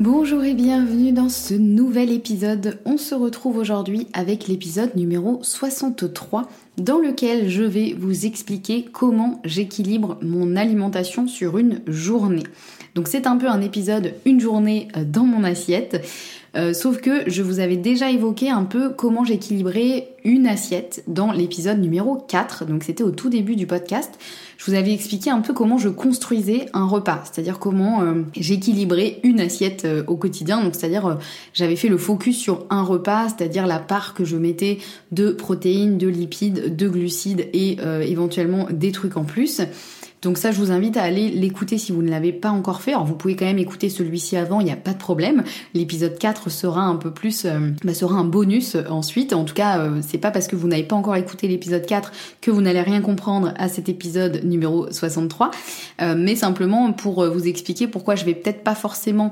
Bonjour et bienvenue dans ce nouvel épisode. On se retrouve aujourd'hui avec l'épisode numéro 63 dans lequel je vais vous expliquer comment j'équilibre mon alimentation sur une journée. Donc c'est un peu un épisode une journée euh, dans mon assiette. Euh, sauf que je vous avais déjà évoqué un peu comment j'équilibrais une assiette dans l'épisode numéro 4, donc c'était au tout début du podcast. Je vous avais expliqué un peu comment je construisais un repas, c'est-à-dire comment euh, j'équilibrais une assiette au quotidien, donc c'est-à-dire j'avais fait le focus sur un repas, c'est-à-dire la part que je mettais de protéines, de lipides, de glucides et euh, éventuellement des trucs en plus. Donc ça, je vous invite à aller l'écouter si vous ne l'avez pas encore fait. Alors vous pouvez quand même écouter celui-ci avant, il n'y a pas de problème. L'épisode 4 sera un peu plus, euh, bah, sera un bonus ensuite. En tout cas, euh, c'est pas parce que vous n'avez pas encore écouté l'épisode 4 que vous n'allez rien comprendre à cet épisode numéro 63, euh, mais simplement pour vous expliquer pourquoi je vais peut-être pas forcément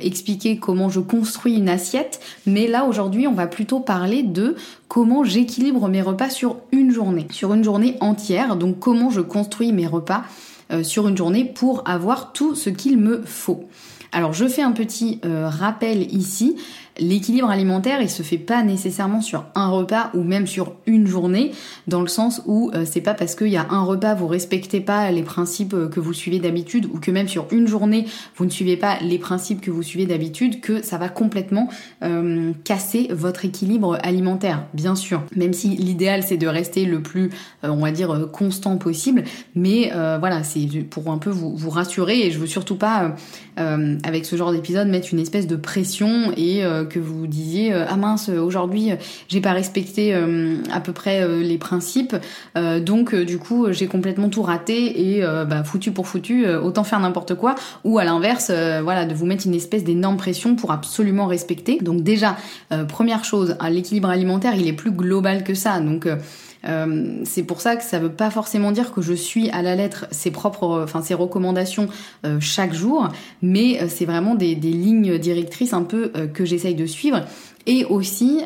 expliquer comment je construis une assiette, mais là aujourd'hui, on va plutôt parler de comment j'équilibre mes repas sur une journée, sur une journée entière. Donc comment je construis mes repas euh, sur une journée pour avoir tout ce qu'il me faut. Alors je fais un petit euh, rappel ici. L'équilibre alimentaire, il se fait pas nécessairement sur un repas ou même sur une journée, dans le sens où euh, c'est pas parce qu'il y a un repas vous respectez pas les principes euh, que vous suivez d'habitude ou que même sur une journée vous ne suivez pas les principes que vous suivez d'habitude que ça va complètement euh, casser votre équilibre alimentaire, bien sûr. Même si l'idéal c'est de rester le plus, on va dire, constant possible, mais voilà, c'est pour un peu vous, vous rassurer et je veux surtout pas avec ce genre d'épisode mettre une espèce de pression et que vous disiez euh, ah mince aujourd'hui j'ai pas respecté euh, à peu près les principes donc du coup j'ai complètement tout raté et bah, foutu pour foutu autant faire n'importe quoi ou à l'inverse voilà de vous mettre une espèce d'énorme pression pour absolument respecter. Donc déjà première chose l'équilibre alimentaire il est plus global que ça. Donc euh, c'est pour ça que ça veut pas forcément dire que je suis à la lettre ses propres, enfin ses recommandations euh, chaque jour, mais euh, c'est vraiment des, des, lignes directrices un peu que j'essaye de suivre. Et aussi,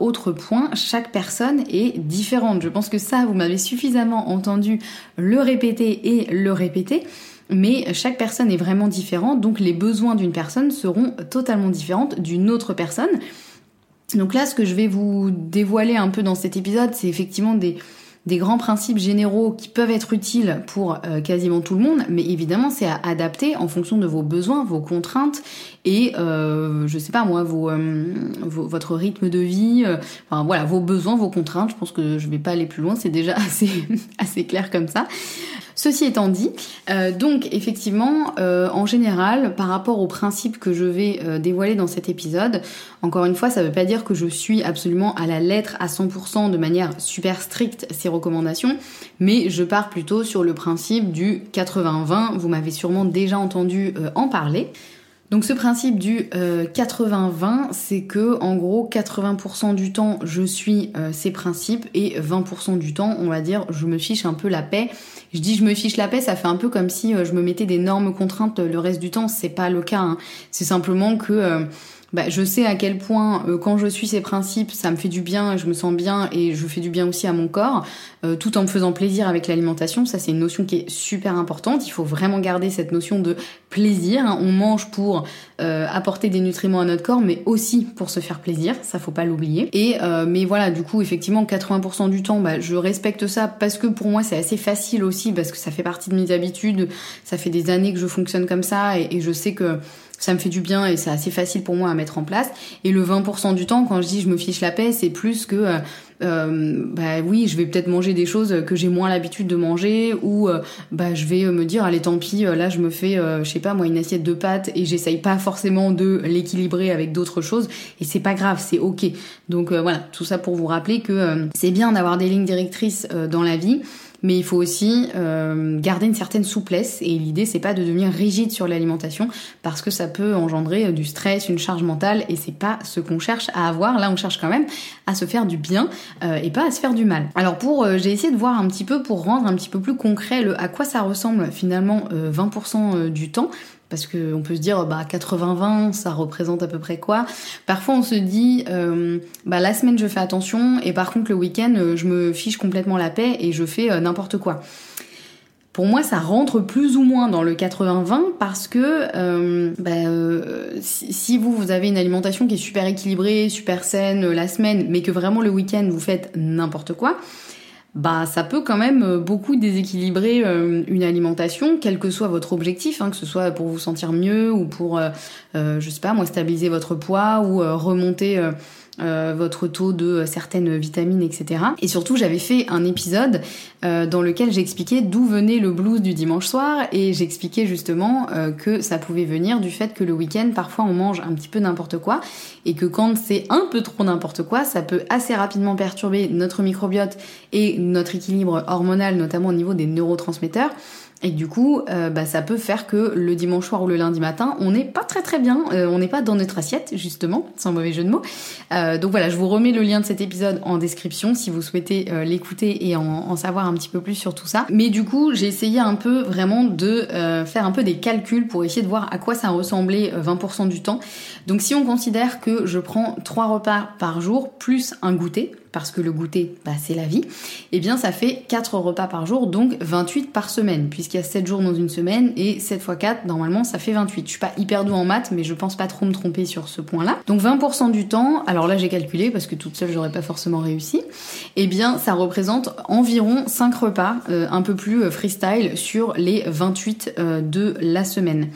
autre point, chaque personne est différente. Je pense que ça, vous m'avez suffisamment entendu le répéter et le répéter mais chaque personne est vraiment différente, donc les besoins d'une personne seront totalement différentes d'une autre personne. Donc là, ce que je vais vous dévoiler un peu dans cet épisode, c'est effectivement des, des grands principes généraux qui peuvent être utiles pour euh, quasiment tout le monde, mais évidemment c'est à adapter en fonction de vos besoins, vos contraintes et euh, je sais pas moi vos, euh, votre rythme de vie, euh, enfin voilà vos besoins, vos contraintes. Je pense que je vais pas aller plus loin, c'est déjà assez assez clair comme ça. Ceci étant dit, donc effectivement, en général, par rapport aux principes que je vais dévoiler dans cet épisode, encore une fois, ça ne veut pas dire que je suis absolument à la lettre à 100% de manière super stricte ces recommandations, mais je pars plutôt sur le principe du 80-20. Vous m'avez sûrement déjà entendu en parler. Donc ce principe du 80-20, euh, c'est que en gros 80% du temps je suis euh, ces principes et 20% du temps, on va dire, je me fiche un peu la paix. Je dis je me fiche la paix, ça fait un peu comme si euh, je me mettais d'énormes contraintes le reste du temps. C'est pas le cas. Hein. C'est simplement que bah, je sais à quel point euh, quand je suis ces principes, ça me fait du bien, je me sens bien et je fais du bien aussi à mon corps, euh, tout en me faisant plaisir avec l'alimentation. Ça, c'est une notion qui est super importante. Il faut vraiment garder cette notion de plaisir. Hein. On mange pour euh, apporter des nutriments à notre corps, mais aussi pour se faire plaisir. Ça, faut pas l'oublier. Et mais voilà, du coup, effectivement, 80% du temps, bah, je respecte ça parce que pour moi, c'est assez facile aussi parce que ça fait partie de mes habitudes. Ça fait des années que je fonctionne comme ça et je sais que ça me fait du bien et c'est assez facile pour moi à mettre en place. Et le 20% du temps, quand je dis je me fiche la paix, c'est plus que euh, euh, bah oui, je vais peut-être manger des choses que j'ai moins l'habitude de manger ou euh, bah je vais me dire allez tant pis, là je me fais je sais pas moi une assiette de pâtes et j'essaye pas forcément de l'équilibrer avec d'autres choses et c'est pas grave, c'est OK. Donc voilà, tout ça pour vous rappeler que c'est bien d'avoir des lignes directrices dans la vie mais il faut aussi euh, garder une certaine souplesse et l'idée c'est pas de devenir rigide sur l'alimentation parce que ça peut engendrer du stress, une charge mentale et c'est pas ce qu'on cherche à avoir. Là on cherche quand même à se faire du bien euh, et pas à se faire du mal. Alors pour euh, j'ai essayé de voir un petit peu pour rendre un petit peu plus concret le à quoi ça ressemble finalement 20% du temps parce qu'on peut se dire bah 80-20 ça représente à peu près quoi? Parfois on se dit euh, bah la semaine je fais attention et par contre le week-end euh, je me fiche complètement la paix et je fais euh, n'importe quoi. Pour moi, ça rentre plus ou moins dans le 80-20 parce que bah, si, vous, vous avez une alimentation qui est super équilibrée, super saine la semaine, mais que vraiment le week-end vous faites n'importe quoi, bah ça peut quand même euh, beaucoup déséquilibrer euh, une alimentation, quel que soit votre objectif, hein, que ce soit pour vous sentir mieux ou pour, euh, je sais pas, moi stabiliser votre poids ou remonter euh, votre taux de certaines vitamines, etc. Et surtout, j'avais fait un épisode euh, dans lequel j'expliquais d'où venait le blues du dimanche soir et j'expliquais justement euh, que ça pouvait venir du fait que le week-end, parfois, on mange un petit peu n'importe quoi et que quand c'est un peu trop n'importe quoi, ça peut assez rapidement perturber notre microbiote et notre équilibre hormonal, notamment au niveau des neurotransmetteurs. Et du coup, euh, bah, ça peut faire que le dimanche soir ou le lundi matin, on n'est pas très très bien, euh, on n'est pas dans notre assiette, justement, sans mauvais jeu de mots. Euh, donc voilà, je vous remets le lien de cet épisode en description si vous souhaitez l'écouter et en, en, savoir un petit peu plus sur tout ça. Mais du coup, j'ai essayé un peu vraiment de faire un peu des calculs pour essayer de voir à quoi ça ressemblait 20% du temps. Donc si on considère que je prends 3 repas par jour plus un goûter, parce que le goûter, bah, c'est la vie, eh bien ça fait 4 repas par jour, donc 28 par semaine, puisqu'il y a 7 jours dans une semaine, et 7 x 4, normalement, ça fait 28. Je suis pas hyper doux en maths, mais je pense pas trop me tromper sur ce point-là. Donc 20% du temps, alors là j'ai calculé, parce que toute seule j'aurais pas forcément réussi, eh bien ça représente environ 5 repas, euh, un peu plus euh, freestyle, sur les 28 euh, de la semaine.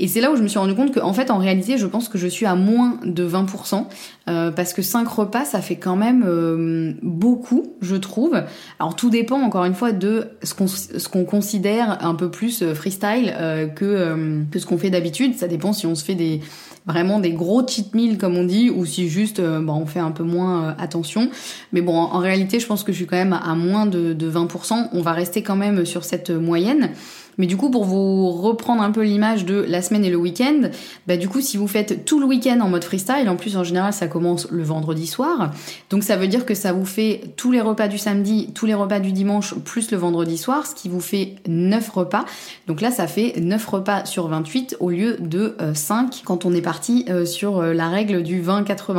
Et c'est là où je me suis rendu compte qu'en fait, en réalité, je pense que je suis à moins de 20%, euh, parce que 5 repas, ça fait quand même euh, beaucoup, je trouve. Alors tout dépend, encore une fois, de ce qu'on considère un peu plus euh, freestyle que, que ce qu'on fait d'habitude. Ça dépend si on se fait des vraiment des gros cheat meals comme on dit ou si juste bon, on fait un peu moins attention mais bon en, réalité je pense que je suis quand même à moins de, de 20% on va rester quand même sur cette moyenne mais du coup, pour vous reprendre un peu l'image de la semaine et le week-end, bah du coup, si vous faites tout le week-end en mode freestyle, en plus en général ça commence le vendredi soir, donc ça veut dire que ça vous fait tous les repas du samedi, tous les repas du dimanche, plus le vendredi soir, ce qui vous fait 9 repas. Donc là, ça fait 9 repas sur 28 au lieu de 5 euh, quand on est parti euh, sur euh, la règle du 20-80.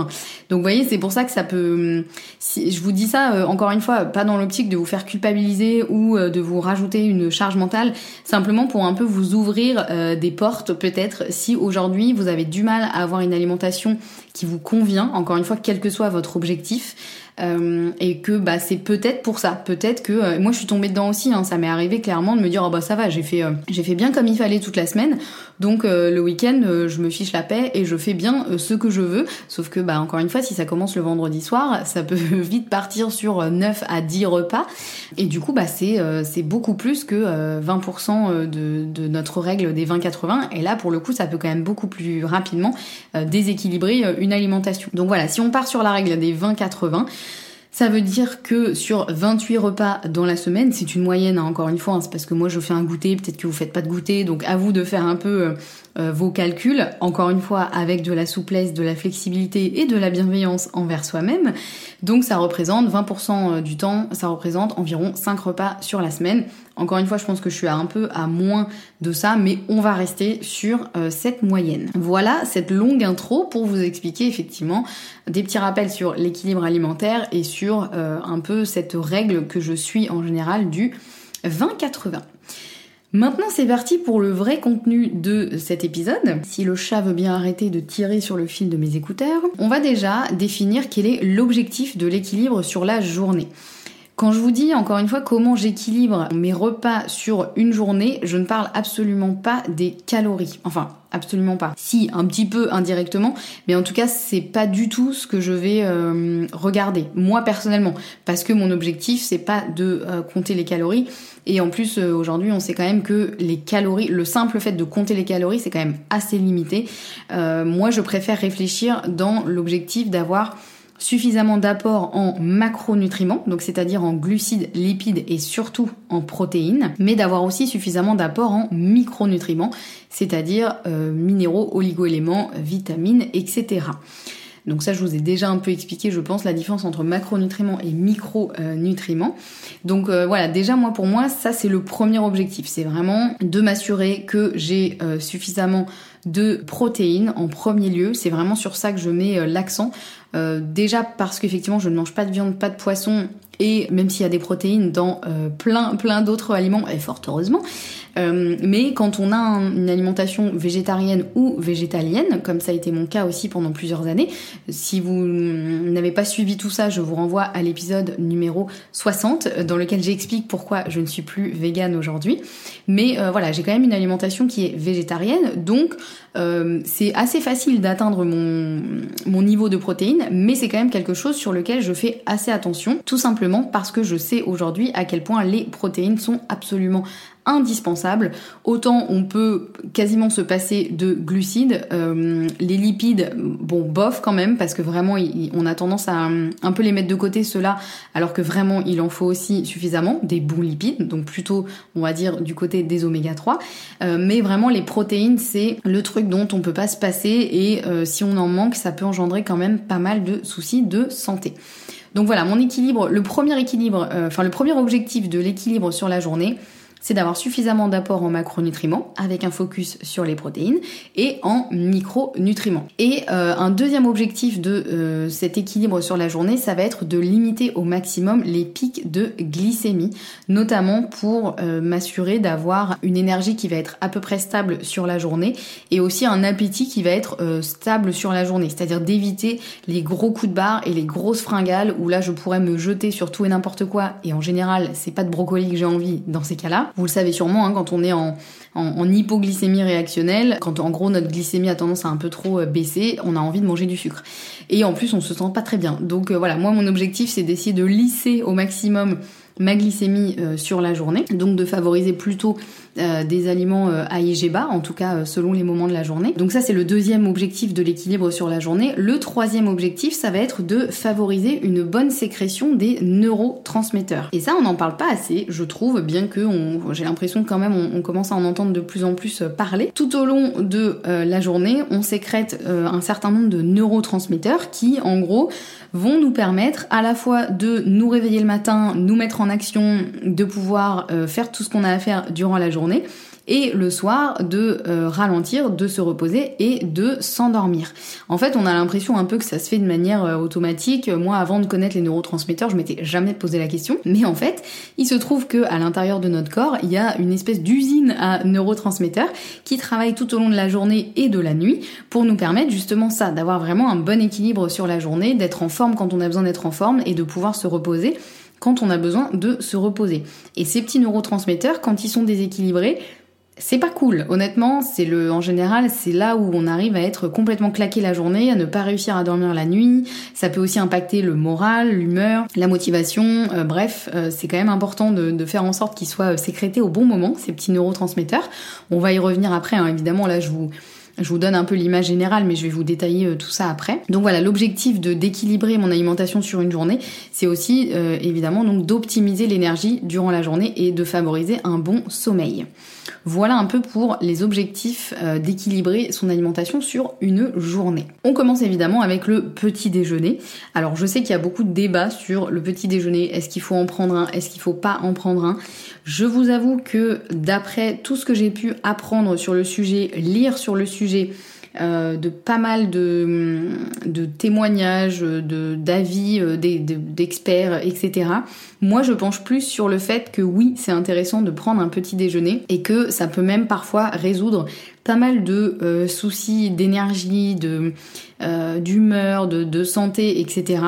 Donc vous voyez, c'est pour ça que ça peut... Si, je vous dis ça, encore une fois, pas dans l'optique de vous faire culpabiliser ou de vous rajouter une charge mentale, simplement pour un peu vous ouvrir euh, des portes peut-être si aujourd'hui vous avez du mal à avoir une alimentation qui vous convient, encore une fois, quel que soit votre objectif. Euh, et que bah c'est peut-être pour ça, peut-être que euh, moi je suis tombée dedans aussi, hein, ça m'est arrivé clairement de me dire oh bah ça va, j'ai fait j'ai fait bien comme il fallait toute la semaine, donc le week-end je me fiche la paix et je fais bien ce que je veux, sauf que bah encore une fois si ça commence le vendredi soir, ça peut vite partir sur 9 à 10 repas. Et du coup bah c'est c'est beaucoup plus que 20% de, de notre règle des 20-80 et là pour le coup ça peut quand même beaucoup plus rapidement déséquilibrer une alimentation. Donc voilà, si on part sur la règle des 20-80 ça veut dire que sur 28 repas dans la semaine, c'est une moyenne, hein, encore une fois, hein, c'est parce que moi je fais un goûter, peut-être que vous faites pas de goûter, donc à vous de faire un peu euh, euh, vos calculs, encore une fois avec de la souplesse, de la flexibilité et de la bienveillance envers soi-même. Donc ça représente 20% euh, du temps, ça représente environ 5 repas sur la semaine. Encore une fois, je pense que je suis un peu à moins de ça, mais on va rester sur euh, cette moyenne. Voilà cette longue intro pour vous expliquer effectivement des petits rappels sur l'équilibre alimentaire et sur un peu cette règle que je suis en général du 20-80. Maintenant c'est parti pour le vrai contenu de cet épisode. Si le chat veut bien arrêter de tirer sur le fil de mes écouteurs, on va déjà définir quel est l'objectif de l'équilibre sur la journée. Quand je vous dis encore une fois comment j'équilibre mes repas sur une journée, je ne parle absolument pas des calories. Enfin, absolument pas. Si, un petit peu indirectement, mais en tout cas, c'est pas du tout ce que je vais euh, regarder, moi personnellement, parce que mon objectif, c'est pas de euh, compter les calories. Et en plus, euh, aujourd'hui, on sait quand même que les calories, le simple fait de compter les calories, c'est quand même assez limité. moi, je préfère réfléchir dans l'objectif d'avoir suffisamment d'apport en macronutriments, donc c'est-à-dire en glucides, lipides et surtout en protéines, mais d'avoir aussi suffisamment d'apport en micronutriments, c'est-à-dire euh, minéraux, oligoéléments, vitamines, etc. Donc ça, je vous ai déjà un peu expliqué, je pense, la différence entre macronutriments et micronutriments. Donc euh, voilà, déjà moi pour moi, ça c'est le premier objectif, c'est vraiment de m'assurer que j'ai euh, suffisamment de protéines en premier lieu. C'est vraiment sur ça que je mets l'accent. Euh, déjà parce qu'effectivement je ne mange pas de viande, pas de poisson et même s'il y a des protéines dans euh, plein plein d'autres aliments et fort heureusement euh, mais quand on a une alimentation végétarienne ou végétalienne, comme ça a été mon cas aussi pendant plusieurs années, si vous n'avez pas suivi tout ça, je vous renvoie à l'épisode numéro 60 dans lequel j'explique pourquoi je ne suis plus végane aujourd'hui. Mais voilà, j'ai quand même une alimentation qui est végétarienne, donc c'est assez facile d'atteindre mon, mon niveau de protéines mais c'est quand même quelque chose sur lequel je fais assez attention, tout simplement parce que je sais aujourd'hui à quel point les protéines sont absolument indispensable. Autant on peut quasiment se passer de glucides, euh, les lipides, bon, bof quand même, parce que vraiment on a tendance à un peu les mettre de côté ceux-là, alors que vraiment il en faut aussi suffisamment, des bons lipides, donc plutôt on va dire du côté des oméga 3. Euh, mais vraiment les protéines c'est le truc dont on peut pas se passer et euh, si on en manque ça peut engendrer quand même pas mal de soucis de santé. Donc voilà, mon équilibre, le premier équilibre, enfin le premier objectif de l'équilibre sur la journée, c'est d'avoir suffisamment d'apport en macronutriments avec un focus sur les protéines et en micronutriments. Et euh, un deuxième objectif de euh, cet équilibre sur la journée, ça va être de limiter au maximum les pics de glycémie, notamment pour euh, m'assurer d'avoir une énergie qui va être à peu près stable sur la journée et aussi un appétit qui va être stable sur la journée, c'est-à-dire d'éviter les gros coups de barre et les grosses fringales où là je pourrais me jeter sur tout et n'importe quoi et en général c'est pas de brocoli que j'ai envie dans ces cas-là. Vous le savez sûrement, hein, quand on est en, hypoglycémie réactionnelle, quand en gros notre glycémie a tendance à un peu trop euh, baisser, on a envie de manger du sucre. Et en plus, on se sent pas très bien. Donc euh, voilà, moi mon objectif c'est d'essayer de lisser au maximum ma glycémie euh, sur la journée, donc de favoriser plutôt euh, des aliments euh, à IG bas, en tout cas selon les moments de la journée. Donc ça c'est le deuxième objectif de l'équilibre sur la journée. Le troisième objectif, ça va être de favoriser une bonne sécrétion des neurotransmetteurs. Et ça on n'en parle pas assez, je trouve, bien que j'ai l'impression quand même on, commence à en entendre de plus en plus parler. Tout au long de la journée, on sécrète un certain nombre de neurotransmetteurs qui en gros vont nous permettre à la fois de nous réveiller le matin, nous mettre en action, de pouvoir euh, faire tout ce qu'on a à faire durant la journée et le soir de euh, ralentir, de se reposer et de s'endormir. En fait, on a l'impression un peu que ça se fait de manière euh, automatique. Moi, avant de connaître les neurotransmetteurs, je m'étais jamais posé la question, mais en fait, il se trouve que à l'intérieur de notre corps, il y a une espèce d'usine à neurotransmetteurs qui travaille tout au long de la journée et de la nuit pour nous permettre justement ça, d'avoir vraiment un bon équilibre sur la journée, d'être en forme quand on a besoin d'être en forme et de pouvoir se reposer quand on a besoin de se reposer. Et ces petits neurotransmetteurs, quand ils sont déséquilibrés, c'est pas cool. Honnêtement, c'est le, en général, c'est là où on arrive à être complètement claqué la journée, à ne pas réussir à dormir la nuit. Ça peut aussi impacter le moral, l'humeur, la motivation. Euh, bref, euh, c'est quand même important de, faire en sorte qu'ils soient euh, sécrétés au bon moment, ces petits neurotransmetteurs. On va y revenir après, hein. évidemment. Là, je vous, je vous donne un peu l'image générale, mais je vais vous détailler euh, tout ça après. Donc voilà, l'objectif de d'équilibrer mon alimentation sur une journée, c'est aussi euh, évidemment donc d'optimiser l'énergie durant la journée et de favoriser un bon sommeil. Voilà un peu pour les objectifs euh, d'équilibrer son alimentation sur une journée. On commence évidemment avec le petit déjeuner. Alors je sais qu'il y a beaucoup de débats sur le petit déjeuner. Est-ce qu'il faut en prendre un? Est-ce qu'il faut pas en prendre un? Je vous avoue que d'après tout ce que j'ai pu apprendre sur le sujet, lire sur le sujet, euh, de pas mal de, de témoignages, de, d'avis euh, d'experts, etc. Moi, je penche plus sur le fait que oui, c'est intéressant de prendre un petit déjeuner et que ça peut même parfois résoudre pas mal de euh, soucis d'énergie, de d'humeur, de, de, santé, etc.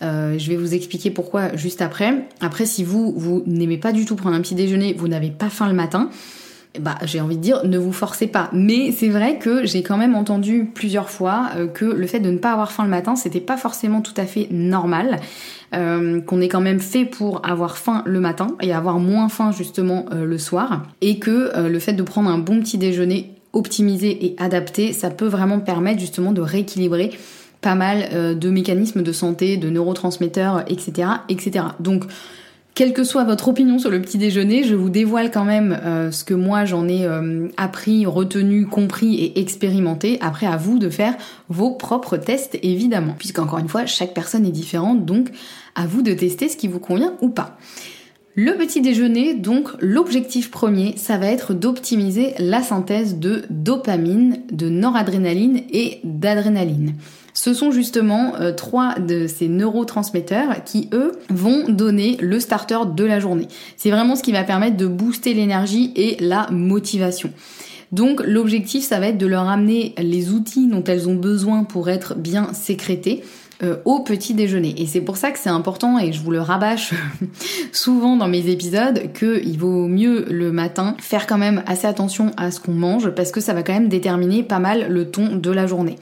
je vais vous expliquer pourquoi juste après. Après, si vous vous n'aimez pas du tout prendre un petit déjeuner, vous n'avez pas faim le matin bah, j'ai envie de dire, ne vous forcez pas. Mais c'est vrai que j'ai quand même entendu plusieurs fois euh, que le fait de ne pas avoir faim le matin, c'était pas forcément tout à fait normal. Euh, qu'on est quand même fait pour avoir faim le matin et avoir moins faim justement euh, le soir. Et que le fait de prendre un bon petit déjeuner optimisé et adapté, ça peut vraiment permettre justement de rééquilibrer pas mal de mécanismes de santé, de neurotransmetteurs, etc. etc. Donc quelle que soit votre opinion sur le petit déjeuner, je vous dévoile quand même euh, ce que moi j'en ai euh, appris, retenu, compris et expérimenté. Après, à vous de faire vos propres tests, évidemment. Puisqu'encore une fois, chaque personne est différente, donc à vous de tester ce qui vous convient ou pas. Le petit déjeuner, donc l'objectif premier, ça va être d'optimiser la synthèse de dopamine, de noradrénaline et d'adrénaline. Ce sont justement euh, trois de ces neurotransmetteurs qui, eux, vont donner le starter de la journée. C'est vraiment ce qui va permettre de booster l'énergie et la motivation. Donc l'objectif, ça va être de leur amener les outils dont elles ont besoin pour être bien sécrétés euh, au petit déjeuner. Et c'est pour ça que c'est important, et je vous le rabâche souvent dans mes épisodes, qu'il vaut mieux le matin faire quand même assez attention à ce qu'on mange, parce que ça va quand même déterminer pas mal le ton de la journée.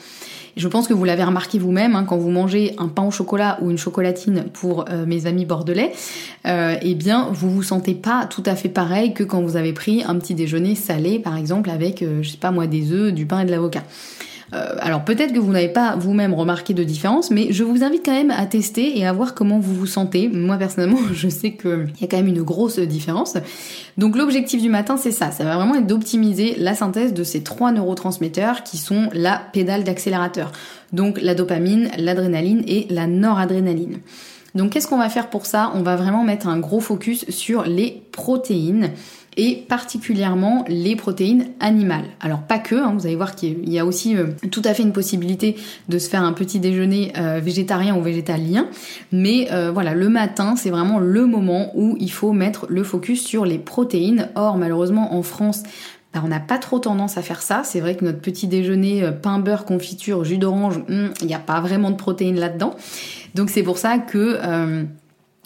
Je pense que vous l'avez remarqué vous-même hein, quand vous mangez un pain au chocolat ou une chocolatine pour euh, mes amis bordelais, euh, eh bien vous vous sentez pas tout à fait pareil que quand vous avez pris un petit déjeuner salé par exemple avec euh, je sais pas moi des œufs, du pain et de l'avocat. Euh, alors peut-être que vous n'avez pas vous-même remarqué de différence, mais je vous invite quand même à tester et à voir comment vous vous sentez. Moi personnellement, je sais qu'il y a quand même une grosse différence. Donc l'objectif du matin, c'est ça. Ça va vraiment être d'optimiser la synthèse de ces trois neurotransmetteurs qui sont la pédale d'accélérateur. Donc la dopamine, l'adrénaline et la noradrénaline. Donc qu'est-ce qu'on va faire pour ça? On va vraiment mettre un gros focus sur les protéines et particulièrement les protéines animales. Alors pas que, hein, vous allez voir qu'il y a aussi euh, tout à fait une possibilité de se faire un petit déjeuner euh, végétarien ou végétalien, mais euh, voilà, le matin c'est vraiment le moment où il faut mettre le focus sur les protéines. Or malheureusement en France, bah, on n'a pas trop tendance à faire ça. C'est vrai que notre petit déjeuner pain, beurre, confiture, jus d'orange, hmm, il n'y a pas vraiment de protéines là-dedans. Donc c'est pour ça que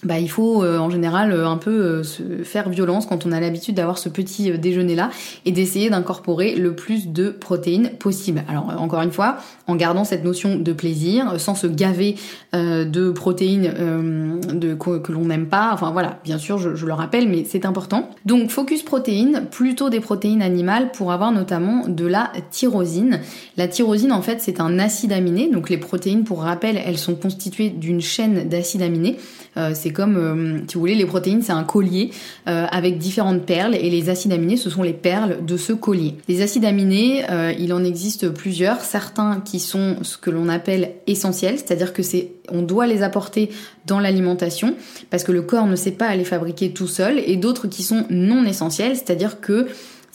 bah, il faut euh, en général euh, un peu euh, se faire violence quand on a l'habitude d'avoir ce petit déjeuner là et d'essayer d'incorporer le plus de protéines possible. Alors encore une fois, en gardant cette notion de plaisir, sans se gaver de protéines de, que, l'on n'aime pas. Enfin voilà, bien sûr, je, je le rappelle, mais c'est important. Donc focus protéines, plutôt des protéines animales pour avoir notamment de la tyrosine. La tyrosine en fait c'est un acide aminé, donc les protéines pour rappel elles sont constituées d'une chaîne d'acides aminés. C'est comme, euh, si vous voulez, les protéines, c'est un collier euh, avec différentes perles et les acides aminés, ce sont les perles de ce collier. Les acides aminés, euh, il en existe plusieurs, certains qui sont ce que l'on appelle essentiels, c'est-à-dire que c'est, on doit les apporter dans l'alimentation parce que le corps ne sait pas les fabriquer tout seul, et d'autres qui sont non essentiels, c'est-à-dire que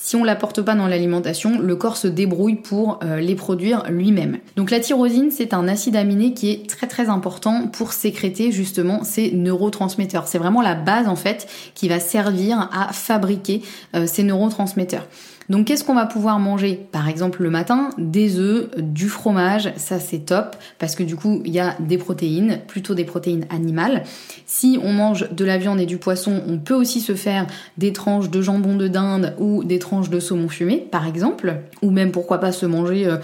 si on l'apporte pas dans l'alimentation, le corps se débrouille pour euh, les produire lui-même. Donc la tyrosine, c'est un acide aminé qui est très très important pour sécréter justement ces neurotransmetteurs. C'est vraiment la base en fait qui va servir à fabriquer euh, ces neurotransmetteurs. Donc qu'est-ce qu'on va pouvoir manger? Par exemple le matin, des œufs, du fromage, ça c'est top parce que du coup il y a des protéines, plutôt des protéines animales. Si on mange de la viande et du poisson, on peut aussi se faire des tranches de jambon de dinde ou des tranches de saumon fumé par exemple, ou même pourquoi pas se manger... Euh,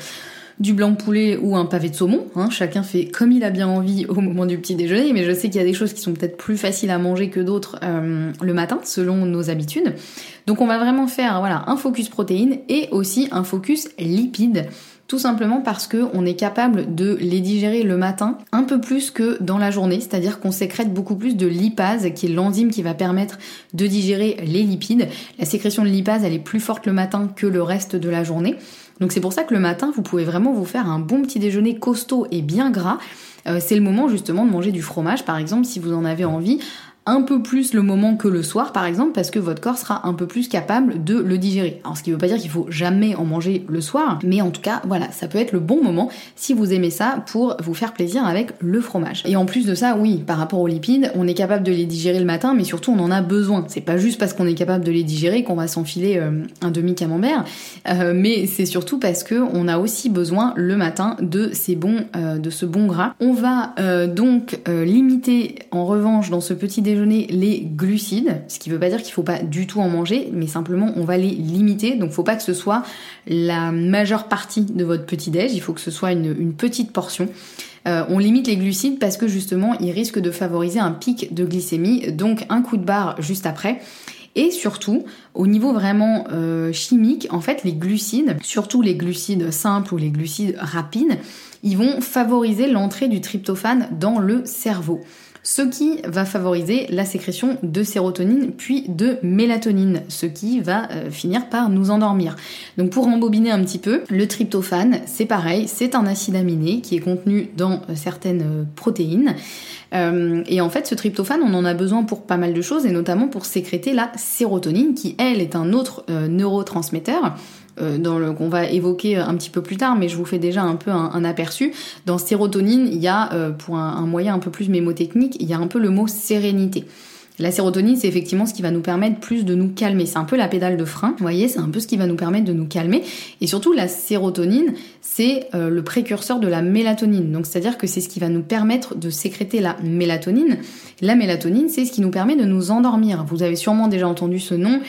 du blanc de poulet ou un pavé de saumon. Hein. Chacun fait comme il a bien envie au moment du petit déjeuner, mais je sais qu'il y a des choses qui sont peut-être plus faciles à manger que d'autres euh, le matin, selon nos habitudes. Donc on va vraiment faire voilà un focus protéines et aussi un focus lipides. Tout simplement parce que on est capable de les digérer le matin un peu plus que dans la journée, c'est-à-dire qu'on sécrète beaucoup plus de lipase, qui est l'enzyme qui va permettre de digérer les lipides. La sécrétion de lipase, elle est plus forte le matin que le reste de la journée. Donc c'est pour ça que le matin, vous pouvez vraiment vous faire un bon petit déjeuner costaud et bien gras. Euh, c'est le moment justement de manger du fromage, par exemple, si vous en avez envie un peu plus le moment que le soir par exemple parce que votre corps sera un peu plus capable de le digérer. Alors ce qui veut pas dire qu'il faut jamais en manger le soir, mais en tout cas voilà, ça peut être le bon moment si vous aimez ça pour vous faire plaisir avec le fromage. Et en plus de ça, oui, par rapport aux lipides, on est capable de les digérer le matin, mais surtout on en a besoin. C'est pas juste parce qu'on est capable de les digérer qu'on va s'enfiler euh, un demi camembert, euh, mais c'est surtout parce que on a aussi besoin le matin de ces bons, euh, de ce bon gras. On va donc limiter en revanche dans ce petit déjeuner les glucides, ce qui veut pas dire qu'il faut pas du tout en manger, mais simplement on va les limiter. Donc faut pas que ce soit la majeure partie de votre petit déj, il faut que ce soit une, petite portion. Euh, on limite les glucides parce que justement ils risquent de favoriser un pic de glycémie, donc un coup de barre juste après. Et surtout, au niveau vraiment euh, chimique, en fait, les glucides, surtout les glucides simples ou les glucides rapides, ils vont favoriser l'entrée du tryptophane dans le cerveau ce qui va favoriser la sécrétion de sérotonine puis de mélatonine, ce qui va euh, finir par nous endormir. Donc pour embobiner un petit peu, le tryptophane, c'est pareil, c'est un acide aminé qui est contenu dans euh, certaines euh, et en fait, ce tryptophane, on en a besoin pour pas mal de choses, et notamment pour sécréter la sérotonine, qui elle est un autre neurotransmetteur euh, dans le qu'on va évoquer un petit peu plus tard, mais je vous fais déjà un peu un, aperçu. Dans sérotonine, il y a, euh, pour un, moyen un peu plus mémotechnique, il y a un peu le mot sérénité. La sérotonine, c'est effectivement ce qui va nous permettre plus de nous calmer. C'est un peu la pédale de frein, vous voyez, c'est un peu ce qui va nous permettre de nous calmer. Et surtout, la sérotonine, c'est euh, le précurseur de la mélatonine. Donc, c'est-à-dire que c'est ce qui va nous permettre de sécréter la mélatonine. La mélatonine, c'est ce qui nous permet de nous endormir. Vous avez sûrement déjà entendu ce nom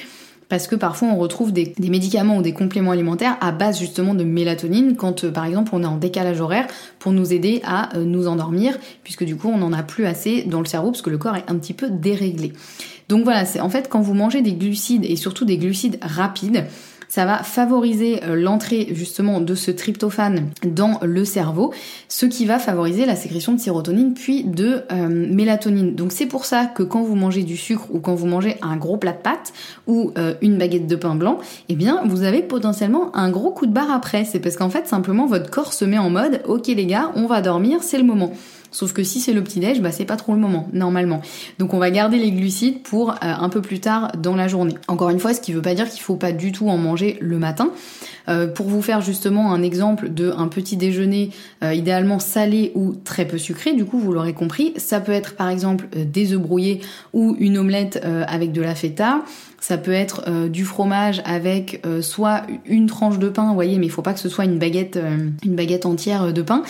parce que parfois on retrouve des, médicaments ou des compléments alimentaires à base justement de mélatonine quand euh, par exemple on est en décalage horaire pour nous aider à euh, nous endormir puisque du coup on n'en a plus assez dans le cerveau parce que le corps est un petit peu déréglé. Donc voilà, c'est en fait quand vous mangez des glucides et surtout des glucides rapides, ça va favoriser euh, l'entrée justement de ce tryptophane dans le cerveau, ce qui va favoriser la sécrétion de sérotonine puis de euh, mélatonine. Donc c'est pour ça que quand vous mangez du sucre ou quand vous mangez un gros plat de pâtes ou euh, une baguette de pain blanc, eh bien vous avez potentiellement un gros coup de barre après. C'est parce qu'en fait simplement votre corps se met en mode ok les gars, on va dormir, c'est le moment. Sauf que si c'est le petit-déj, bah c'est pas trop le moment, normalement. Donc on va garder les glucides pour euh, un peu plus tard dans la journée. Encore une fois, ce qui veut pas dire qu'il faut pas du tout en manger le matin. Euh, pour vous faire justement un exemple de un petit déjeuner euh, idéalement salé ou très peu sucré, du coup vous l'aurez compris, ça peut être par exemple des œufs brouillés ou une omelette avec de la feta. Ça peut être du fromage avec soit une tranche de pain, vous voyez, mais il faut pas que ce soit une baguette, une baguette entière de pain.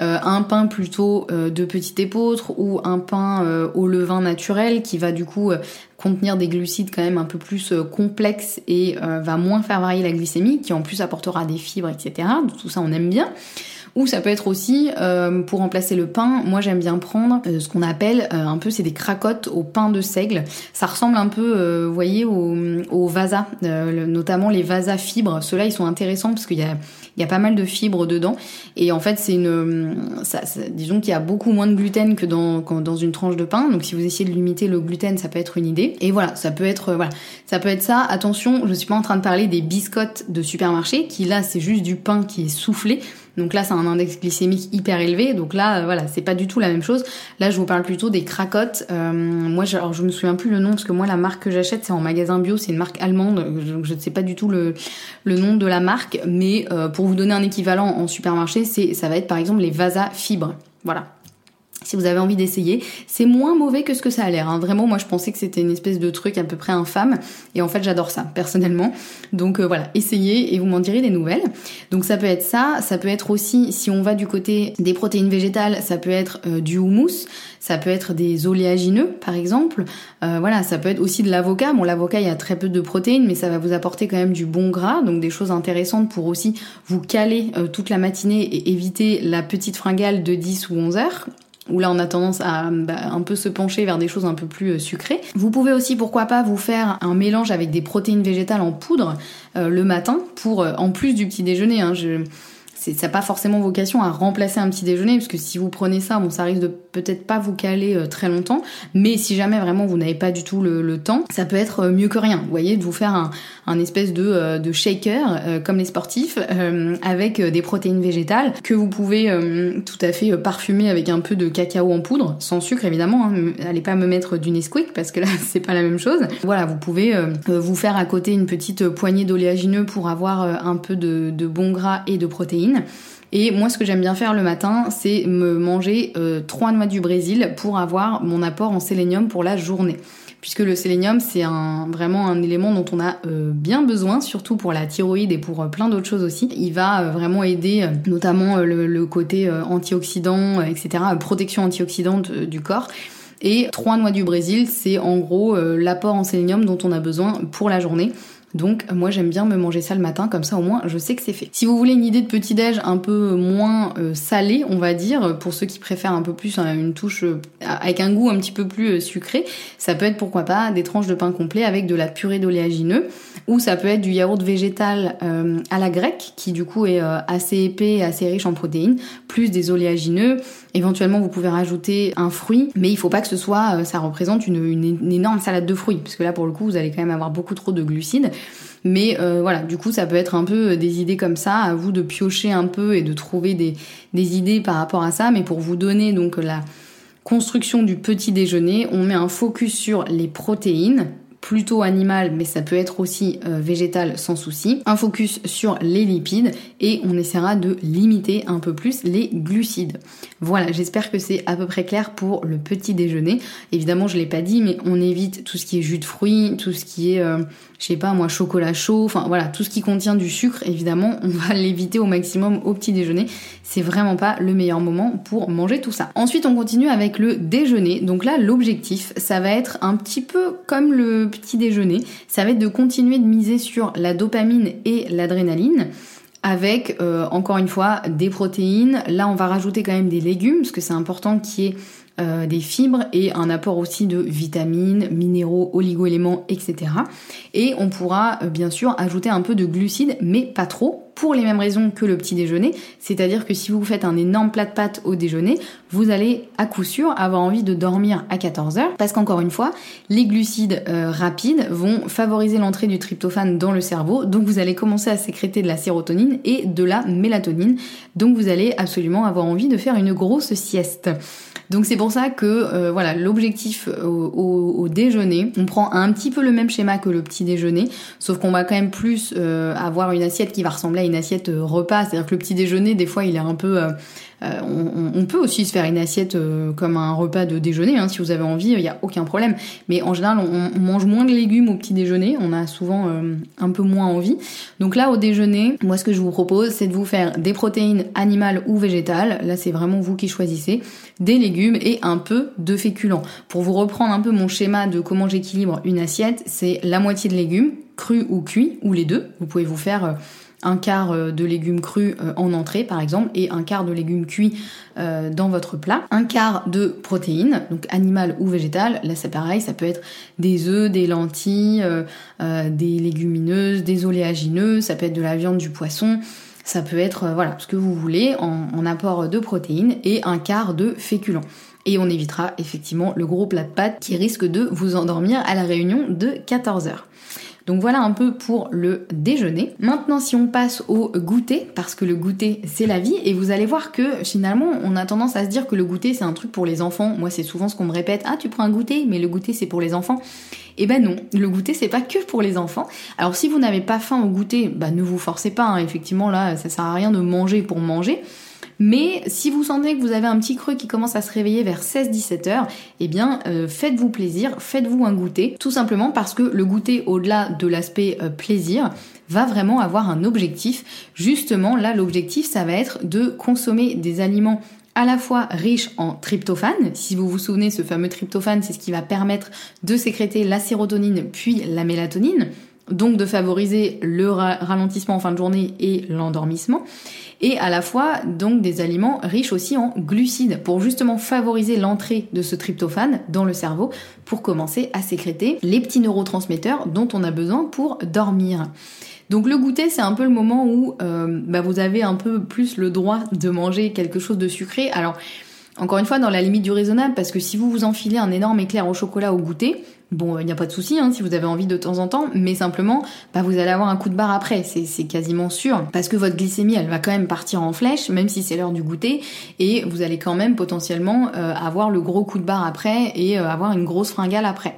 Euh, un pain plutôt euh, de petite épeautre ou un pain euh, au levain naturel qui va du coup contenir des glucides quand même un peu plus complexes et va moins faire varier la glycémie, qui en plus apportera des fibres, etc. Tout ça on aime bien. Ou ça peut être aussi, euh, pour remplacer le pain, moi j'aime bien prendre euh, ce qu'on appelle euh, un peu, c'est des cracottes au pain de seigle. Ça ressemble un peu, vous voyez, au, au vasa, notamment les vasa fibres. Ceux-là, ils sont intéressants parce qu'il y a, il y a pas mal de fibres dedans. Et en fait, c'est une, ça, disons qu'il y a beaucoup moins de gluten que dans, dans une tranche de pain. Donc si vous essayez de limiter le gluten, ça peut être une idée. Et voilà, ça peut être, voilà, ça peut être ça. Attention, je suis pas en train de parler des biscottes de supermarché, qui là, c'est juste du pain qui est soufflé. Donc là, c'est un index glycémique hyper élevé. Donc là, euh, voilà, c'est pas du tout la même chose. Là, je vous parle plutôt des cracottes. Euh, moi, je, alors, je me souviens plus le nom parce que moi, la marque que j'achète, c'est en magasin bio. C'est une marque allemande. Donc je ne sais pas du tout le, le nom de la marque. Mais euh, pour vous donner un équivalent en supermarché, c'est ça va être par exemple les Vasa Fibres. Voilà si vous avez envie d'essayer. C'est moins mauvais que ce que ça a l'air. Hein. Vraiment, moi je pensais que c'était une espèce de truc à peu près infâme. Et en fait, j'adore ça, personnellement. Donc euh, voilà, essayez et vous m'en direz des nouvelles. Donc ça peut être ça. Ça peut être aussi, si on va du côté des protéines végétales, ça peut être euh, du houmous. Ça peut être des oléagineux, par exemple. Euh, voilà, ça peut être aussi de l'avocat. Bon, l'avocat, il y a très peu de protéines, mais ça va vous apporter quand même du bon gras. Donc des choses intéressantes pour aussi vous caler toute la matinée et éviter la petite fringale de 10 ou 11 heures où là on a tendance à bah, un peu se pencher vers des choses un peu plus euh, sucrées. Vous pouvez aussi pourquoi pas vous faire un mélange avec des protéines végétales en poudre euh, le matin pour euh, en plus du petit déjeuner. Hein, ça n'a pas forcément vocation à remplacer un petit déjeuner, parce que si vous prenez ça, bon, ça risque de peut-être pas vous caler euh, très longtemps, mais si jamais vraiment vous n'avez pas du tout le, temps, ça peut être euh, mieux que rien. Vous voyez, de vous faire un, un espèce de, euh, de shaker, comme les sportifs, avec des protéines végétales, que vous pouvez tout à fait parfumer avec un peu de cacao en poudre, sans sucre évidemment, hein, allez pas me mettre du Nesquik, parce que là, c'est pas la même chose. Voilà, vous pouvez vous faire à côté une petite poignée d'oléagineux pour avoir un peu de, de bon gras et de protéines et moi, ce que j'aime bien faire le matin, c'est me manger euh, trois noix du Brésil pour avoir mon apport en sélénium pour la journée. Puisque le sélénium, c'est vraiment un élément dont on a euh, bien besoin, surtout pour la thyroïde et pour euh, plein d'autres choses aussi. Il va vraiment aider notamment le, côté antioxydant, etc., protection antioxydante du corps. Et trois noix du Brésil, c'est en gros l'apport en sélénium dont on a besoin pour la journée. Donc moi j'aime bien me manger ça le matin, comme ça au moins je sais que c'est fait. Si vous voulez une idée de petit-déj un peu moins euh, salé, on va dire, pour ceux qui préfèrent un peu plus hein, une touche euh, avec un goût un petit peu plus euh, sucré, ça peut être pourquoi pas des tranches de pain complet avec de la purée d'oléagineux, ou ça peut être du yaourt végétal à la grecque, qui du coup est assez épais assez riche en protéines, plus des oléagineux. Éventuellement vous pouvez rajouter un fruit, mais il faut pas que ce soit, ça représente une, une énorme salade de fruits, parce que là pour le coup vous allez quand même avoir beaucoup trop de glucides. Mais euh, voilà, du coup, ça peut être un peu des idées comme ça, à vous de piocher un peu et de trouver des, des idées par rapport à ça. Mais pour vous donner donc la construction du petit déjeuner, on met un focus sur les protéines, plutôt animal, mais ça peut être aussi euh, végétal sans souci. Un focus sur les lipides et on essaiera de limiter un peu plus les glucides. Voilà, j'espère que c'est à peu près clair pour le petit déjeuner. Évidemment, je l'ai pas dit, mais on évite tout ce qui est jus de fruits, tout ce qui est euh, je sais pas moi, chocolat chaud, enfin voilà, tout ce qui contient du sucre, évidemment, on va l'éviter au maximum au petit déjeuner. C'est vraiment pas le meilleur moment pour manger tout ça. Ensuite, on continue avec le déjeuner. Donc là, l'objectif, ça va être un petit peu comme le petit déjeuner, ça va être de continuer de miser sur la dopamine et l'adrénaline avec euh, encore une fois des protéines. Là, on va rajouter quand même des légumes parce que c'est important qu'il y ait euh, des fibres et un apport aussi de vitamines, minéraux, oligo-éléments, etc. Et on pourra euh, bien sûr ajouter un peu de glucides, mais pas trop, pour les mêmes raisons que le petit déjeuner. C'est-à-dire que si vous faites un énorme plat de pâtes au déjeuner, vous allez à coup sûr avoir envie de dormir à 14 heures, parce qu'encore une fois, les glucides euh, rapides vont favoriser l'entrée du tryptophane dans le cerveau, donc vous allez commencer à sécréter de la sérotonine et de la mélatonine, donc vous allez absolument avoir envie de faire une grosse sieste. Donc c'est pour ça que euh, voilà l'objectif au, déjeuner, on prend un petit peu le même schéma que le petit déjeuner, sauf qu'on va quand même plus euh, avoir une assiette qui va ressembler une assiette euh, repas, c'est-à-dire que le petit déjeuner des fois il est un peu euh, on, peut aussi se faire une assiette euh, comme un repas de déjeuner, hein, si vous avez envie, il n'y a aucun problème. Mais en général, on, mange moins de légumes au petit déjeuner, on a souvent euh, un peu moins envie. Donc là, au déjeuner, moi ce que je vous propose, c'est de vous faire des protéines animales ou végétales, là c'est vraiment vous qui choisissez, des légumes et un peu de féculents. Pour vous reprendre un peu mon schéma de comment j'équilibre une assiette, c'est la moitié de légumes, crus ou cuits, ou les deux. Vous pouvez vous faire un quart euh, de légumes crus euh, en entrée par exemple et un quart de légumes cuits euh, dans votre plat, un quart de protéines, donc animales ou végétales, là c'est pareil, ça peut être des œufs, des lentilles, des légumineuses, des oléagineux, ça peut être de la viande, du poisson, ça peut être voilà ce que vous voulez en, en apport de protéines et un quart de féculents. Et on évitera effectivement le gros plat de pâtes qui risque de vous endormir à la réunion de 14 heures. Donc voilà un peu pour le déjeuner. Maintenant si on passe au goûter, parce que le goûter c'est la vie, et vous allez voir que finalement on a tendance à se dire que le goûter c'est un truc pour les enfants. Moi c'est souvent ce qu'on me répète, ah tu prends un goûter, mais le goûter c'est pour les enfants. Eh ben non, le goûter c'est pas que pour les enfants. Alors si vous n'avez pas faim au goûter, bah ne vous forcez pas, hein. effectivement là ça sert à rien de manger pour manger. Mais si vous sentez que vous avez un petit creux qui commence à se réveiller vers 16-17 heures, eh bien euh, faites-vous plaisir, faites-vous un goûter, tout simplement parce que le goûter, au-delà de l'aspect euh, plaisir, va vraiment avoir un objectif. Justement, là, l'objectif, ça va être de consommer des aliments à la fois riches en tryptophane. Si vous vous souvenez, ce fameux tryptophane, c'est ce qui va permettre de sécréter la sérotonine puis la mélatonine, donc de favoriser le ralentissement en fin de journée et l'endormissement et à la fois donc des aliments riches aussi en glucides pour justement favoriser l'entrée de ce tryptophane dans le cerveau pour commencer à sécréter les petits neurotransmetteurs dont on a besoin pour dormir. Donc le goûter, c'est un peu le moment où euh, bah, vous avez un peu plus le droit de manger quelque chose de sucré. Alors encore une fois, dans la limite du raisonnable, parce que si vous vous enfilez un énorme éclair au chocolat au goûter, bon, il n'y a pas de souci hein, si vous avez envie de temps en temps, mais simplement, bah, vous allez avoir un coup de barre après, c'est quasiment sûr, parce que votre glycémie, elle va quand même partir en flèche, même si c'est l'heure du goûter, et vous allez quand même potentiellement euh, avoir le gros coup de barre après et euh, avoir une grosse fringale après.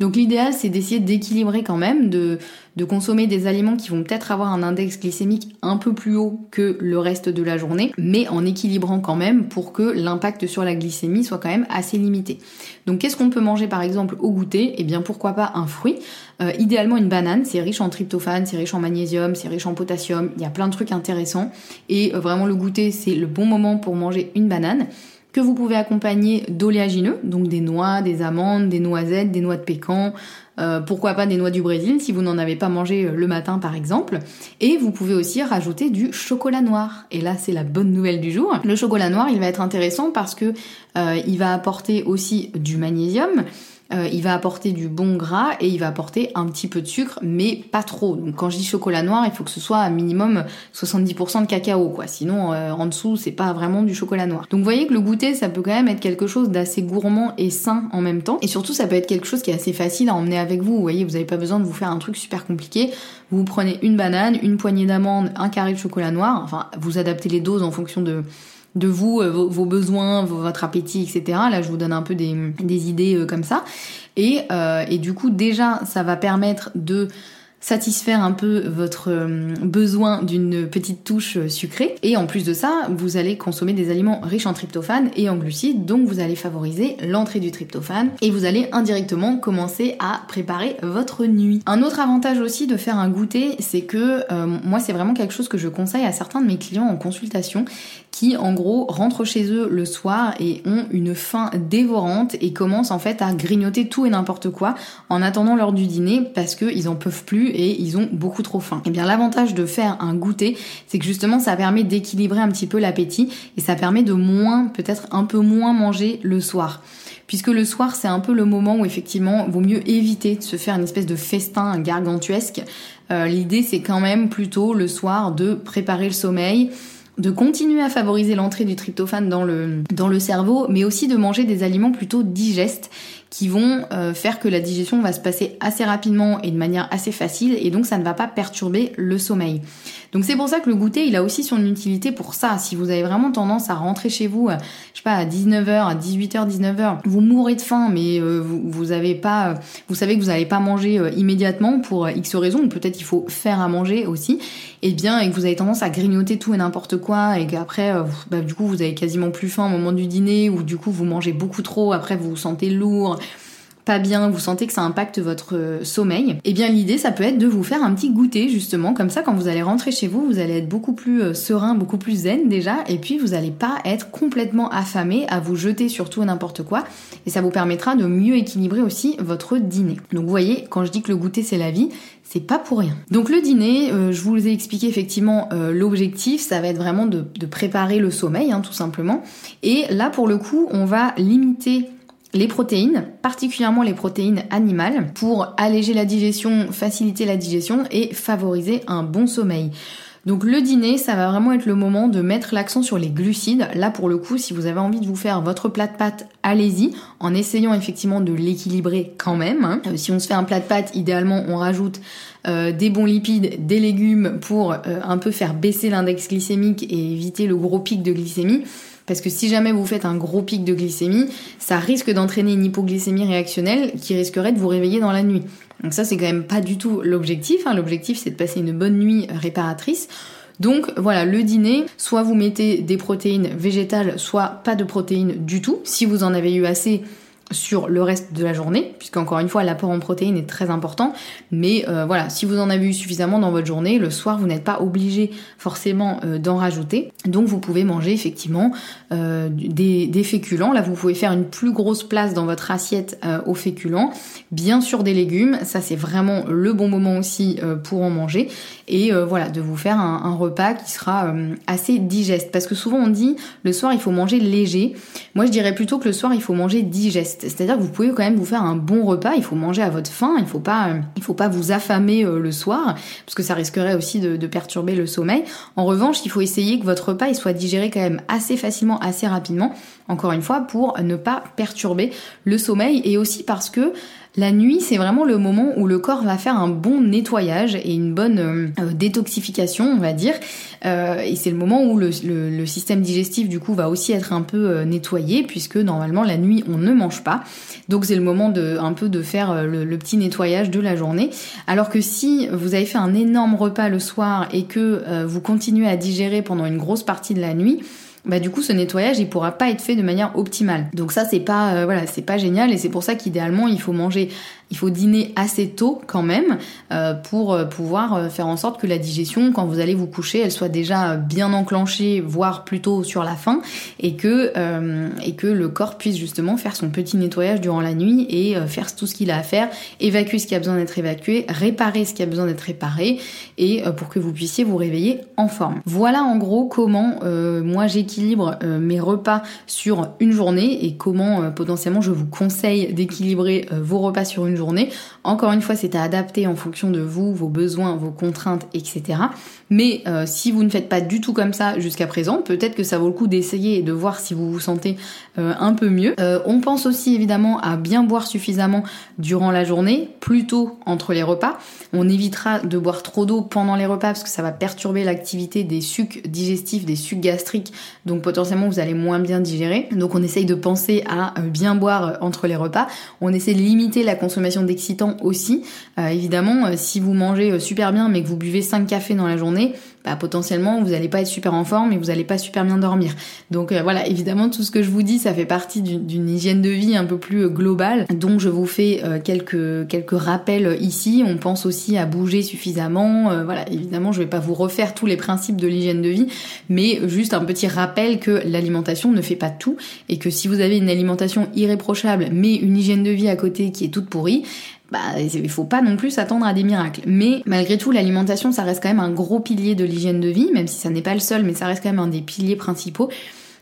Donc l'idéal, c'est d'essayer d'équilibrer quand même, de, de consommer des aliments qui vont peut-être avoir un index glycémique un peu plus haut que le reste de la journée, mais en équilibrant quand même pour que l'impact sur la glycémie soit quand même assez limité. Donc qu'est-ce qu'on peut manger par exemple au goûter? Eh bien pourquoi pas un fruit. Euh, idéalement une banane, c'est riche en tryptophane, c'est riche en magnésium, c'est riche en potassium, il y a plein de trucs intéressants. Et euh, vraiment le goûter c'est le bon moment pour manger une banane que vous pouvez accompagner d'oléagineux, donc des noix, des amandes, des noisettes, des noix de pécan, euh, pourquoi pas des noix du Brésil si vous n'en avez pas mangé euh, le matin par exemple. Et vous pouvez aussi rajouter du chocolat noir. Et là c'est la bonne nouvelle du jour. Le chocolat noir il va être intéressant parce que euh, il va apporter aussi du magnésium. Euh, il va apporter du bon gras et il va apporter un petit peu de sucre, mais pas trop. Donc quand je dis chocolat noir, il faut que ce soit un minimum 70% de cacao, quoi. Sinon, euh, en dessous, c'est pas vraiment du chocolat noir. Donc vous voyez que le goûter, ça peut quand même être quelque chose d'assez gourmand et sain en même temps. Et surtout, ça peut être quelque chose qui est assez facile à emmener avec vous. Vous voyez, vous n'avez pas besoin de vous faire un truc super compliqué. Vous prenez une banane, une poignée d'amandes, un carré de chocolat noir. Enfin, vous adaptez les doses en fonction de de vous, euh, vos, besoins, votre appétit, etc. Là, je vous donne un peu des, idées euh, comme ça. Et, euh, et du coup, déjà, ça va permettre de satisfaire un peu votre besoin d'une petite touche sucrée. Et en plus de ça, vous allez consommer des aliments riches en tryptophane et en glucides, donc vous allez favoriser l'entrée du tryptophane et vous allez indirectement commencer à préparer votre nuit. Un autre avantage aussi de faire un goûter, c'est que moi c'est vraiment quelque chose que je conseille à certains de mes clients en consultation qui en gros rentrent chez eux le soir et ont une faim dévorante et commencent en fait à grignoter tout et n'importe quoi en attendant l'heure du dîner parce qu'ils en peuvent plus et ils ont beaucoup trop faim. Et eh bien l'avantage de faire un goûter, c'est que justement ça permet d'équilibrer un petit peu l'appétit et ça permet de moins, peut-être un peu moins manger le soir puisque le soir c'est un peu le moment où effectivement vaut mieux éviter de se faire une espèce de festin gargantuesque. Euh, l'idée c'est quand même plutôt le soir de préparer le sommeil, de continuer à favoriser l'entrée du tryptophane dans le, dans le cerveau, mais aussi de manger des aliments plutôt digestes qui vont euh, faire que la digestion va se passer assez rapidement et de manière assez facile et donc ça ne va pas perturber le sommeil. Donc c'est pour ça que le goûter, il a aussi son utilité pour ça. Si vous avez vraiment tendance à rentrer chez vous, euh, je sais pas, à 19h, à 18h, 19h, vous mourrez de faim, mais euh, vous, vous avez pas, vous savez que vous n'allez pas manger immédiatement pour X raisons, ou peut-être il faut faire à manger aussi, et eh bien, et que vous avez tendance à grignoter tout et n'importe quoi, et qu'après, bah, du coup, vous avez quasiment plus faim au moment du dîner, ou du coup, vous mangez beaucoup trop, après vous vous sentez lourd, pas bien, vous sentez que ça impacte votre euh, sommeil, eh bien l'idée ça peut être de vous faire un petit goûter justement, comme ça quand vous allez rentrer chez vous, vous allez être beaucoup plus euh, serein, beaucoup plus zen déjà, et puis vous n'allez pas être complètement affamé à vous jeter sur tout et n'importe quoi, et ça vous permettra de mieux équilibrer aussi votre dîner. Donc vous voyez, quand je dis que le goûter c'est la vie, c'est pas pour rien. Donc le dîner, euh, je vous ai expliqué effectivement l'objectif, ça va être vraiment de, préparer le sommeil, hein, tout simplement. Et là pour le coup, on va limiter les protéines, particulièrement les protéines animales, pour alléger la digestion, faciliter la digestion et favoriser un bon sommeil. Donc le dîner, ça va vraiment être le moment de mettre l'accent sur les glucides. Là pour le coup, si vous avez envie de vous faire votre plat de pâtes, allez-y, en essayant effectivement de l'équilibrer quand même. Hein. Euh, si on se fait un plat de pâtes, idéalement on rajoute euh, des bons lipides, des légumes pour euh, un peu faire baisser l'index glycémique et éviter le gros pic de glycémie. Parce que si jamais vous faites un gros pic de glycémie, ça risque d'entraîner une hypoglycémie réactionnelle qui risquerait de vous réveiller dans la nuit. Donc ça, c'est quand même pas du tout l'objectif. Hein. L'objectif, c'est de passer une bonne nuit réparatrice. Donc voilà, le dîner, soit vous mettez des protéines végétales, soit pas de protéines du tout. Si vous en avez eu assez, sur le reste de la journée, puisqu'encore une fois l'apport en protéines est très important, mais euh, voilà, si vous en avez eu suffisamment dans votre journée, le soir vous n'êtes pas obligé forcément euh, d'en rajouter, donc vous pouvez manger effectivement euh, des, des, féculents, là vous pouvez faire une plus grosse place dans votre assiette aux féculents, bien sûr des légumes, ça c'est vraiment le bon moment aussi pour en manger, et voilà, de vous faire un, un repas qui sera assez digeste, parce que souvent on dit le soir il faut manger léger, moi je dirais plutôt que le soir il faut manger digeste, c'est-à-dire que vous pouvez quand même vous faire un bon repas. Il faut manger à votre faim. Il faut pas, il faut pas vous affamer euh, le soir parce que ça risquerait aussi de, perturber le sommeil. En revanche, il faut essayer que votre repas il soit digéré quand même assez facilement, assez rapidement. Encore une fois, pour ne pas perturber le sommeil et aussi parce que la nuit, c'est vraiment le moment où le corps va faire un bon nettoyage et une bonne euh, euh, détoxification, on va dire. Euh, et c'est le moment où le, système digestif, du coup, va aussi être un peu nettoyé, puisque normalement, la nuit, on ne mange pas. Donc, c'est le moment de un peu de faire le, le, petit nettoyage de la journée. Alors que si vous avez fait un énorme repas le soir et que vous continuez à digérer pendant une grosse partie de la nuit, bah du coup ce nettoyage il pourra pas être fait de manière optimale. Donc ça c'est pas euh, voilà c'est pas génial et c'est pour ça qu'idéalement il faut manger il faut dîner assez tôt quand même euh, pour euh, pouvoir faire en sorte que la digestion quand vous allez vous coucher elle soit déjà bien enclenchée voire plutôt sur la fin et que le corps puisse justement faire son petit nettoyage durant la nuit et faire tout ce qu'il a à faire évacuer ce qui a besoin d'être évacué réparer ce qui a besoin d'être réparé et pour que vous puissiez vous réveiller en forme. Voilà en gros comment moi j'ai équilibre euh, mes repas sur une journée et comment euh, potentiellement je vous conseille d'équilibrer euh, vos repas sur une journée. Encore une fois, c'est à adapter en fonction de vous, vos besoins, vos contraintes, etc. Mais si vous ne faites pas du tout comme ça jusqu'à présent, peut-être que ça vaut le coup d'essayer et de voir si vous vous sentez un peu mieux. on pense aussi évidemment à bien boire suffisamment durant la journée, plutôt entre les repas. On évitera de boire trop d'eau pendant les repas parce que ça va perturber l'activité des sucs digestifs, des sucs gastriques donc potentiellement vous allez moins bien digérer. Donc on essaye de penser à euh, bien boire euh, entre les repas. On essaie de limiter la consommation d'excitants aussi. Euh, évidemment, si vous mangez super bien mais que vous buvez 5 cafés dans la journée, bah, potentiellement vous n'allez pas être super en forme et vous n'allez pas super bien dormir. Donc voilà, évidemment tout ce que je vous dis, ça fait partie d'une hygiène de vie un peu plus globale. Donc je vous fais quelques quelques rappels ici. On pense aussi à bouger suffisamment. voilà, évidemment je vais pas vous refaire tous les principes de l'hygiène de vie, mais juste un petit rappel que l'alimentation ne fait pas tout et que si vous avez une alimentation irréprochable mais une hygiène de vie à côté qui est toute pourrie, bah, il faut pas non plus s'attendre à des miracles. Mais malgré tout, l'alimentation, ça reste quand même un gros pilier de l'hygiène de vie, même si ça n'est pas le seul, mais ça reste quand même un des piliers principaux.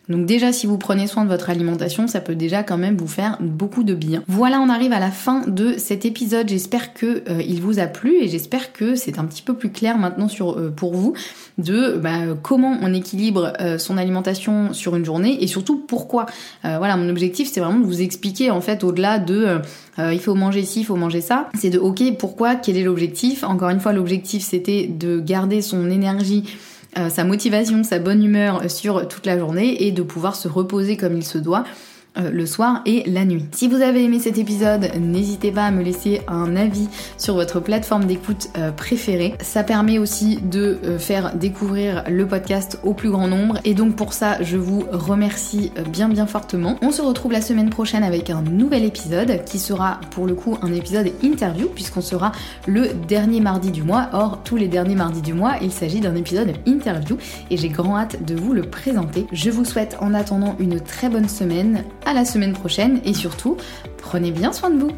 Donc déjà, si vous prenez soin de votre alimentation, ça peut déjà quand même vous faire beaucoup de bien. Voilà, on arrive à la fin de cet épisode. J'espère que euh, vous a plu et j'espère que c'est un petit peu plus clair maintenant sur euh, pour vous de bah, comment on équilibre euh, son alimentation sur une journée et surtout pourquoi. voilà, mon objectif, c'est vraiment de vous expliquer en fait au-delà de il faut manger ci, il faut manger ça. C'est de ok, pourquoi, quel est l'objectif? Encore une fois, l'objectif c'était de garder son énergie euh, sa motivation, sa bonne humeur sur toute la journée et de pouvoir se reposer comme il se doit. euh, le soir et la nuit. Si vous avez aimé cet épisode, n'hésitez pas à me laisser un avis sur votre plateforme d'écoute euh, préférée. Ça permet aussi de euh, faire découvrir le podcast au plus grand nombre et donc pour ça, je vous remercie bien bien fortement. On se retrouve la semaine prochaine avec un nouvel épisode qui sera pour le coup un épisode interview puisqu'on sera le dernier mardi du mois. Or, tous les derniers mardis du mois, il s'agit d'un épisode interview et j'ai grand hâte de vous le présenter. Je vous souhaite en attendant une très bonne semaine à la semaine prochaine et surtout, prenez bien soin de vous.